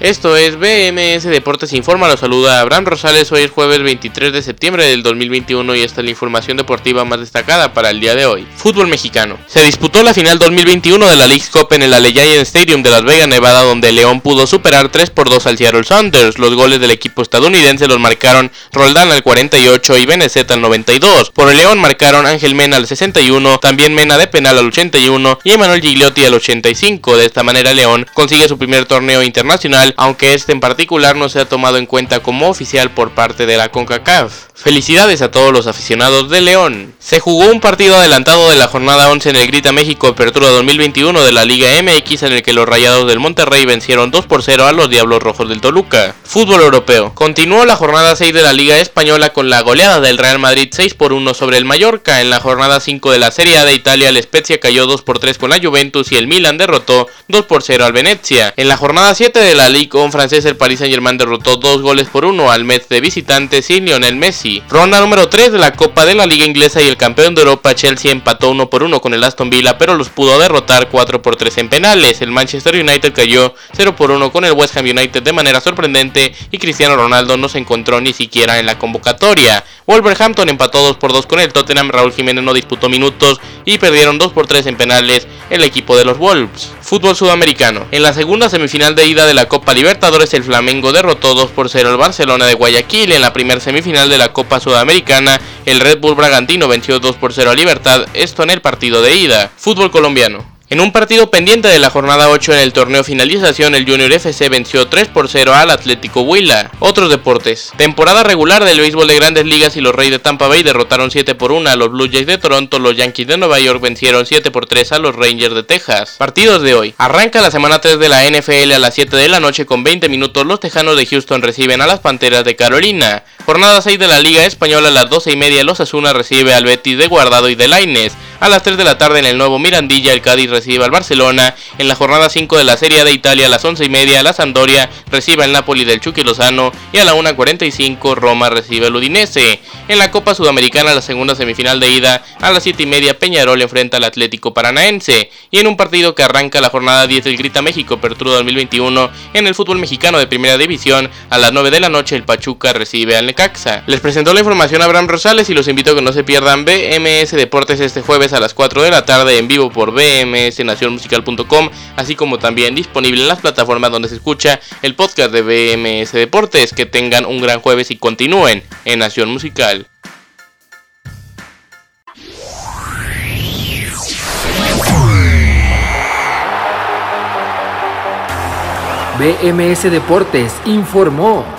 Esto es BMS Deportes Informa, los saluda Abraham Rosales, hoy es jueves 23 de septiembre del 2021 y esta es la información deportiva más destacada para el día de hoy. Fútbol mexicano. Se disputó la final 2021 de la League Cup en el Allegiant Stadium de Las Vegas, Nevada, donde León pudo superar 3 por 2 al Seattle Sounders. Los goles del equipo estadounidense los marcaron Roldán al 48 y Benezet al 92. Por el León marcaron Ángel Mena al 61, también Mena de penal al 81 y Emanuel Gigliotti al 85. De esta manera León consigue su primer torneo internacional aunque este en particular no se ha tomado en cuenta como oficial por parte de la CONCACAF. Felicidades a todos los aficionados de León. Se jugó un partido adelantado de la jornada 11 en el Grita México Apertura 2021 de la Liga MX en el que los Rayados del Monterrey vencieron 2 por 0 a los Diablos Rojos del Toluca. Fútbol europeo. Continuó la jornada 6 de la Liga Española con la goleada del Real Madrid 6 por 1 sobre el Mallorca. En la jornada 5 de la Serie A de Italia, el Spezia cayó 2 por 3 con la Juventus y el Milan derrotó 2 por 0 al Venezia. En la jornada 7 de la Liga con francés, el Paris Saint Germain derrotó 2 goles por 1 al Metz de visitantes sin Lionel Messi. Ronda número 3 de la Copa de la Liga Inglesa y el campeón de Europa Chelsea empató 1 por 1 con el Aston Villa, pero los pudo derrotar 4 por 3 en penales. El Manchester United cayó 0 por 1 con el West Ham United de manera sorprendente y Cristiano Ronaldo no se encontró ni siquiera en la convocatoria. Wolverhampton empató 2 por 2 con el Tottenham, Raúl Jiménez no disputó minutos y perdieron 2 por 3 en penales el equipo de los Wolves. Fútbol sudamericano. En la segunda semifinal de ida de la Copa Libertadores, el Flamengo derrotó 2 por 0 al Barcelona de Guayaquil. En la primera semifinal de la Copa Sudamericana, el Red Bull Bragantino venció 2 por 0 a Libertad, esto en el partido de ida. Fútbol colombiano. En un partido pendiente de la jornada 8 en el torneo finalización, el Junior FC venció 3 por 0 al Atlético Huila. Otros deportes. Temporada regular del béisbol de grandes ligas y los Reyes de Tampa Bay derrotaron 7 por 1 a los Blue Jays de Toronto, los Yankees de Nueva York vencieron 7 por 3 a los Rangers de Texas. Partidos de hoy. Arranca la semana 3 de la NFL a las 7 de la noche con 20 minutos. Los Tejanos de Houston reciben a las Panteras de Carolina. Jornada 6 de la Liga Española a las 12 y media. Los Asuna recibe al Betis de Guardado y de Laines. A las 3 de la tarde en el nuevo Mirandilla, el Cádiz recibe al Barcelona. En la jornada 5 de la Serie de Italia, a las 11 y media, la Sandoria recibe al Napoli del Chucky Lozano. Y a la 1.45, Roma recibe al Udinese. En la Copa Sudamericana, la segunda semifinal de ida, a las 7 y media, Peñarol enfrenta al Atlético Paranaense. Y en un partido que arranca la jornada 10 del Grita México, Apertura 2021, en el fútbol mexicano de Primera División, a las 9 de la noche, el Pachuca recibe al Necaxa. Les presentó la información a Abraham Rosales y los invito a que no se pierdan BMS Deportes este a las 4 de la tarde en vivo por bmsnacionmusical.com, así como también disponible en las plataformas donde se escucha el podcast de BMS Deportes. Que tengan un gran jueves y continúen en Nación Musical. BMS Deportes informó.